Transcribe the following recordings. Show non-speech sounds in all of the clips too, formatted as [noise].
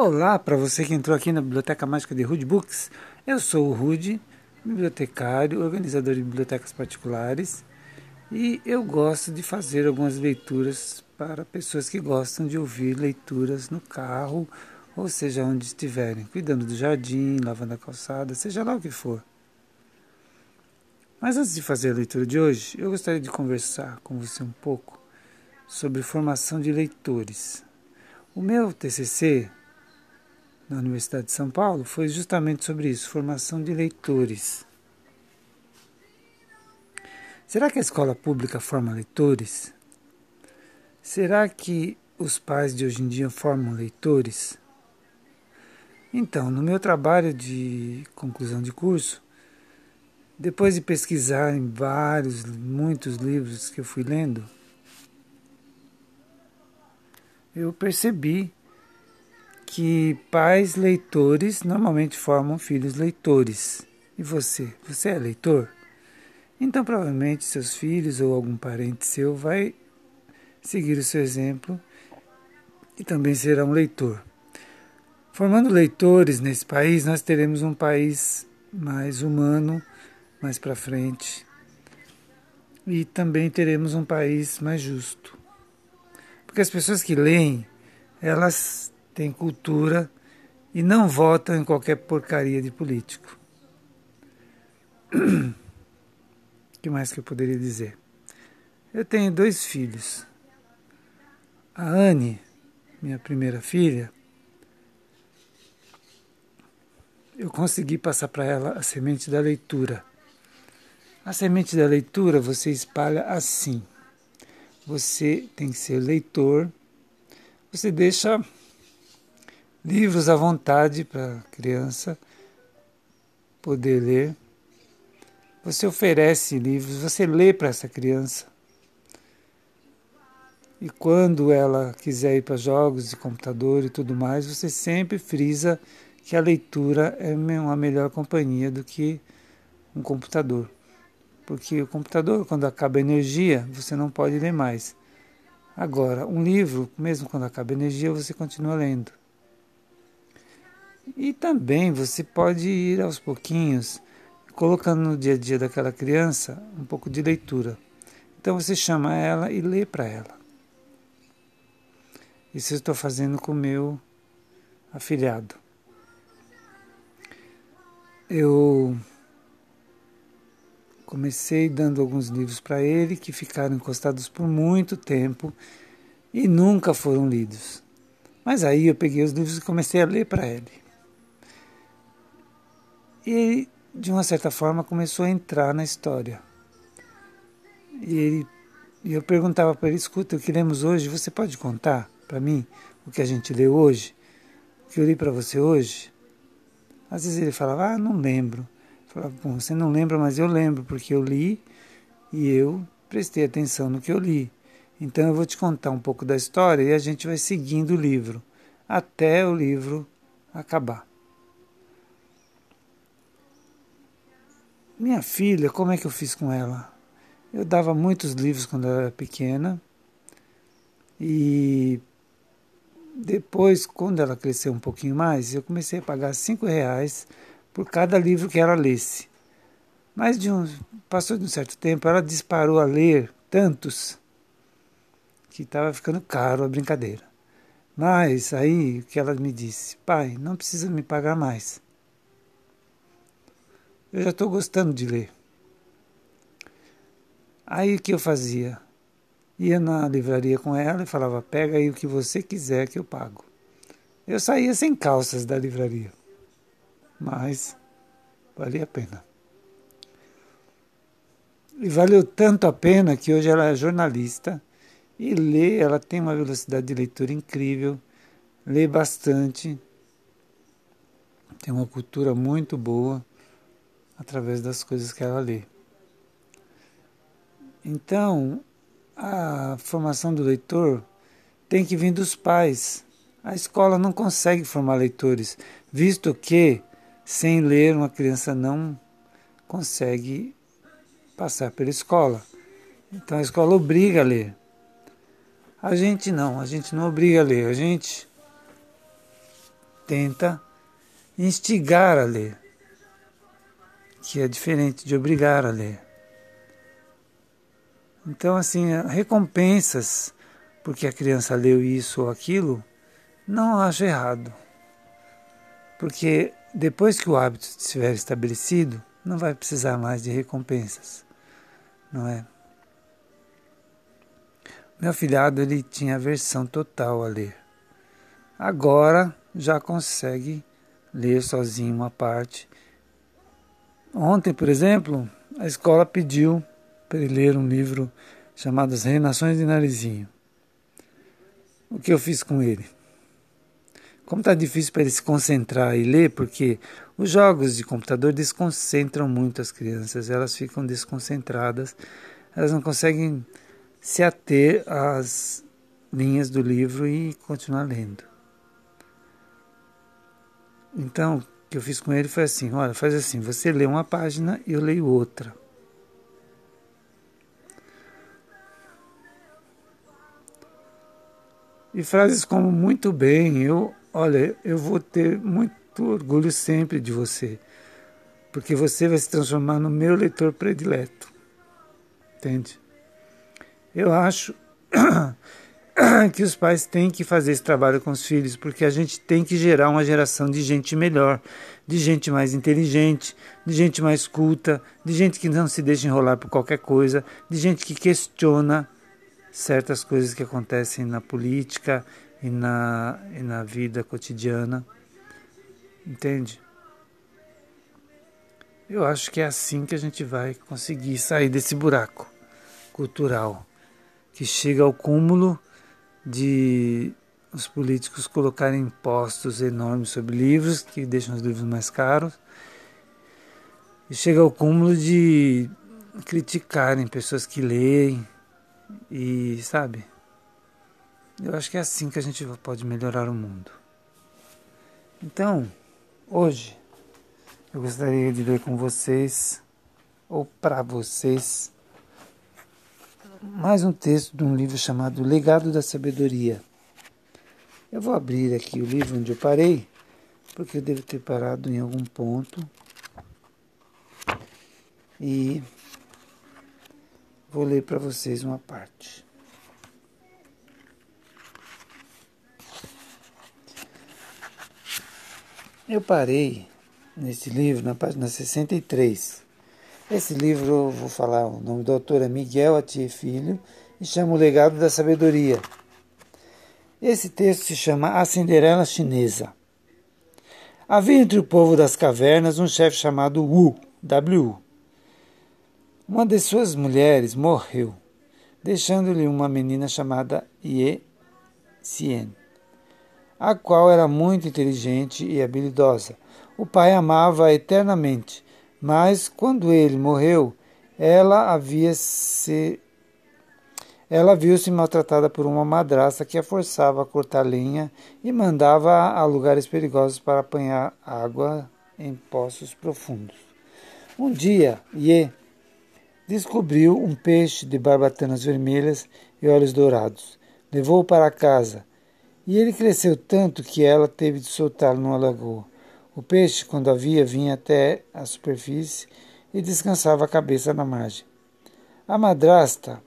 Olá para você que entrou aqui na Biblioteca Mágica de Rude Books. Eu sou o Rude, bibliotecário, organizador de bibliotecas particulares e eu gosto de fazer algumas leituras para pessoas que gostam de ouvir leituras no carro, ou seja, onde estiverem, cuidando do jardim, lavando a calçada, seja lá o que for. Mas antes de fazer a leitura de hoje, eu gostaria de conversar com você um pouco sobre formação de leitores. O meu TCC na Universidade de São Paulo foi justamente sobre isso, formação de leitores. Será que a escola pública forma leitores? Será que os pais de hoje em dia formam leitores? Então, no meu trabalho de conclusão de curso, depois de pesquisar em vários, muitos livros que eu fui lendo, eu percebi que pais leitores normalmente formam filhos leitores. E você? Você é leitor? Então, provavelmente, seus filhos ou algum parente seu vai seguir o seu exemplo e também será um leitor. Formando leitores nesse país, nós teremos um país mais humano, mais para frente, e também teremos um país mais justo. Porque as pessoas que leem, elas têm cultura e não votam em qualquer porcaria de político. O [clears throat] que mais que eu poderia dizer? Eu tenho dois filhos. A Anne, minha primeira filha, eu consegui passar para ela a semente da leitura. A semente da leitura você espalha assim. Você tem que ser leitor. Você deixa livros à vontade para a criança poder ler. Você oferece livros, você lê para essa criança. E quando ela quiser ir para jogos de computador e tudo mais, você sempre frisa que a leitura é uma melhor companhia do que um computador. Porque o computador, quando acaba a energia, você não pode ler mais. Agora, um livro, mesmo quando acaba a energia, você continua lendo. E também você pode ir aos pouquinhos colocando no dia a dia daquela criança um pouco de leitura. Então você chama ela e lê para ela. Isso eu estou fazendo com o meu afilhado. Eu comecei dando alguns livros para ele que ficaram encostados por muito tempo e nunca foram lidos. Mas aí eu peguei os livros e comecei a ler para ele. E de uma certa forma começou a entrar na história. E ele, eu perguntava para ele: escuta, o que lemos hoje, você pode contar para mim o que a gente leu hoje? O que eu li para você hoje? Às vezes ele falava: ah, não lembro. Eu falava: bom, você não lembra, mas eu lembro, porque eu li e eu prestei atenção no que eu li. Então eu vou te contar um pouco da história e a gente vai seguindo o livro até o livro acabar. Minha filha, como é que eu fiz com ela? Eu dava muitos livros quando ela era pequena e depois, quando ela cresceu um pouquinho mais, eu comecei a pagar cinco reais por cada livro que ela lesse. Mas de um, passou de um certo tempo, ela disparou a ler tantos que estava ficando caro a brincadeira. Mas aí o que ela me disse, pai, não precisa me pagar mais. Eu já estou gostando de ler. Aí o que eu fazia? Ia na livraria com ela e falava: pega aí o que você quiser que eu pago. Eu saía sem calças da livraria, mas valia a pena. E valeu tanto a pena que hoje ela é jornalista e lê, ela tem uma velocidade de leitura incrível, lê bastante, tem uma cultura muito boa através das coisas que ela lê. Então, a formação do leitor tem que vir dos pais. A escola não consegue formar leitores, visto que sem ler uma criança não consegue passar pela escola. Então a escola obriga a ler. A gente não, a gente não obriga a ler, a gente tenta instigar a ler, que é diferente de obrigar a ler. Então, assim, recompensas porque a criança leu isso ou aquilo, não acho errado. Porque depois que o hábito estiver estabelecido, não vai precisar mais de recompensas, não é? Meu filhado ele tinha aversão total a ler. Agora já consegue ler sozinho uma parte. Ontem, por exemplo, a escola pediu para ele ler um livro chamado As Reinações de Narizinho. O que eu fiz com ele? Como está difícil para ele se concentrar e ler, porque os jogos de computador desconcentram muito as crianças, elas ficam desconcentradas, elas não conseguem se ater às linhas do livro e continuar lendo. Então, que eu fiz com ele foi assim: olha, faz assim, você lê uma página e eu leio outra. E frases como muito bem, eu, olha, eu vou ter muito orgulho sempre de você, porque você vai se transformar no meu leitor predileto. Entende? Eu acho [clears throat] [clears throat] que os pais têm que fazer esse trabalho com os filhos, porque a gente tem que gerar uma geração de gente melhor, de gente mais inteligente, de gente mais culta, de gente que não se deixa enrolar por qualquer coisa, de gente que questiona certas coisas que acontecem na política e na, e na vida cotidiana. Entende? Eu acho que é assim que a gente vai conseguir sair desse buraco cultural que chega ao cúmulo de os políticos colocarem impostos enormes sobre livros, que deixam os livros mais caros, e chega ao cúmulo de criticarem pessoas que leem, e sabe? Eu acho que é assim que a gente pode melhorar o mundo. Então, hoje eu gostaria de ler com vocês ou para vocês mais um texto de um livro chamado Legado da Sabedoria. Eu vou abrir aqui o livro onde eu parei, porque eu devo ter parado em algum ponto. E Vou ler para vocês uma parte. Eu parei nesse livro na página 63. Esse livro, vou falar, o nome do autor é Miguel Atier Filho e chama O Legado da Sabedoria. Esse texto se chama A Cinderela Chinesa. Havia entre o povo das cavernas um chefe chamado Wu, W. Uma de suas mulheres morreu, deixando-lhe uma menina chamada Ye Xian, a qual era muito inteligente e habilidosa. O pai amava-a eternamente, mas quando ele morreu, ela havia se ela viu-se maltratada por uma madrasta que a forçava a cortar lenha e mandava a lugares perigosos para apanhar água em poços profundos. Um dia, Ye descobriu um peixe de barbatanas vermelhas e olhos dourados. Levou-o para casa, e ele cresceu tanto que ela teve de soltá-lo numa lagoa. O peixe, quando havia, vinha até a superfície e descansava a cabeça na margem. A madrasta,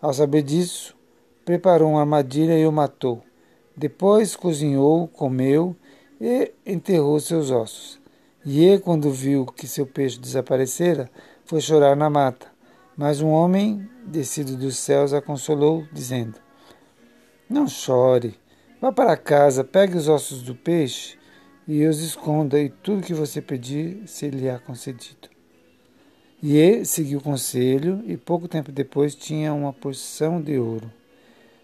ao saber disso, preparou uma armadilha e o matou. Depois cozinhou, comeu e enterrou seus ossos. E quando viu que seu peixe desaparecera, foi chorar na mata. Mas um homem descido dos céus a consolou, dizendo: Não chore, vá para casa, pegue os ossos do peixe e os esconda, e tudo que você pedir se lhe há concedido. E ele seguiu o conselho, e pouco tempo depois tinha uma porção de ouro,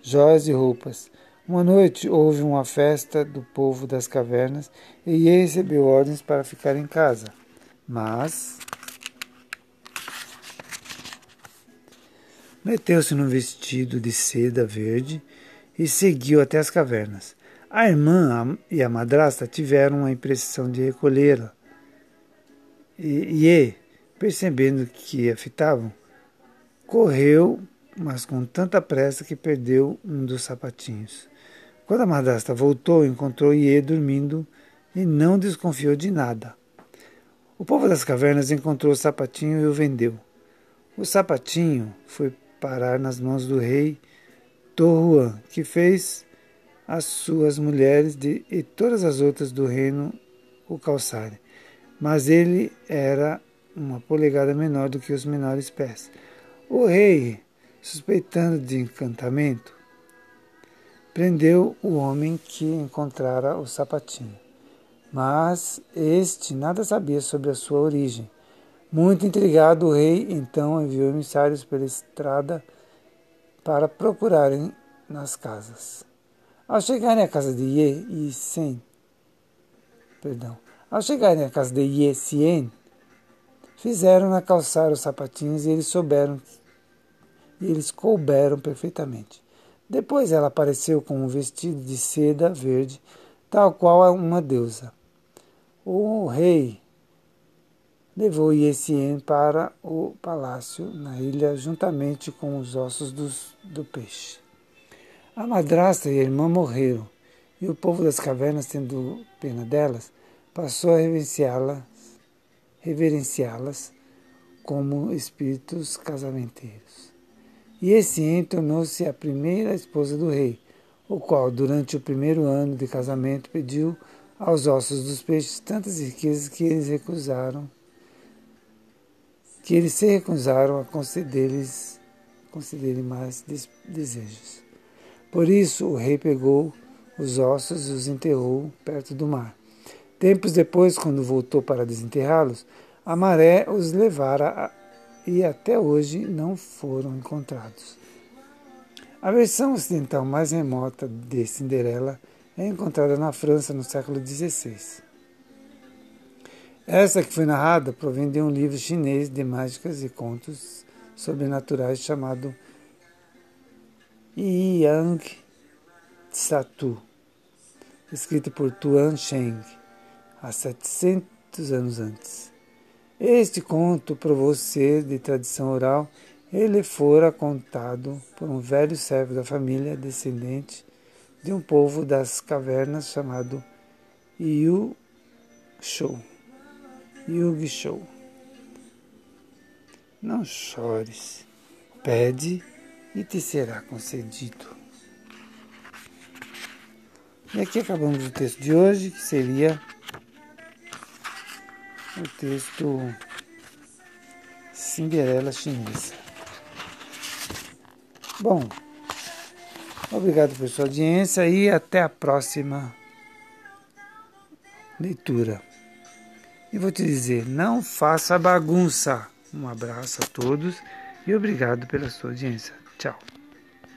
joias e roupas. Uma noite houve uma festa do povo das cavernas, e ele recebeu ordens para ficar em casa. Mas Meteu-se num vestido de seda verde e seguiu até as cavernas. A irmã e a madrasta tiveram a impressão de recolhê-la. E, e, percebendo que a fitavam, correu, mas com tanta pressa que perdeu um dos sapatinhos. Quando a madrasta voltou, encontrou Iê dormindo e não desconfiou de nada. O povo das cavernas encontrou o sapatinho e o vendeu. O sapatinho foi parar nas mãos do rei Torruan, que fez as suas mulheres de, e todas as outras do reino o calçarem. Mas ele era uma polegada menor do que os menores pés. O rei, suspeitando de encantamento, prendeu o homem que encontrara o sapatinho. Mas este nada sabia sobre a sua origem. Muito intrigado, o rei então enviou emissários pela estrada para procurarem nas casas. Ao chegarem à casa de Ye Sen, perdão, ao chegarem à casa de Ye Sien, fizeram-na calçar os sapatinhos e eles souberam e eles couberam perfeitamente. Depois ela apareceu com um vestido de seda verde, tal qual uma deusa. O rei levou Yesien para o palácio na ilha juntamente com os ossos dos, do peixe. A madrasta e a irmã morreram, e o povo das cavernas, tendo pena delas, passou a reverenciá-las reverenciá-las como espíritos casamenteiros. E Essien tornou-se a primeira esposa do rei, o qual, durante o primeiro ano de casamento, pediu aos ossos dos peixes tantas riquezas que eles recusaram, que eles se recusaram a conceder-lhes conceder mais desejos. Por isso o rei pegou os ossos e os enterrou perto do mar. Tempos depois, quando voltou para desenterrá-los, a maré os levara e até hoje não foram encontrados. A versão ocidental mais remota de Cinderela é encontrada na França no século XVI. Essa que foi narrada provém de um livro chinês de mágicas e contos sobrenaturais chamado Yang Tsatu, escrito por Tuan Sheng há 700 anos antes. Este conto provou ser de tradição oral. Ele fora contado por um velho servo da família, descendente de um povo das cavernas chamado Yu Shou. Yugi Shou. Não chores, pede e te será concedido. E aqui acabamos o texto de hoje, que seria o texto Cinderela Chinesa. Bom, obrigado por sua audiência e até a próxima leitura. E vou te dizer, não faça bagunça. Um abraço a todos e obrigado pela sua audiência. Ciao.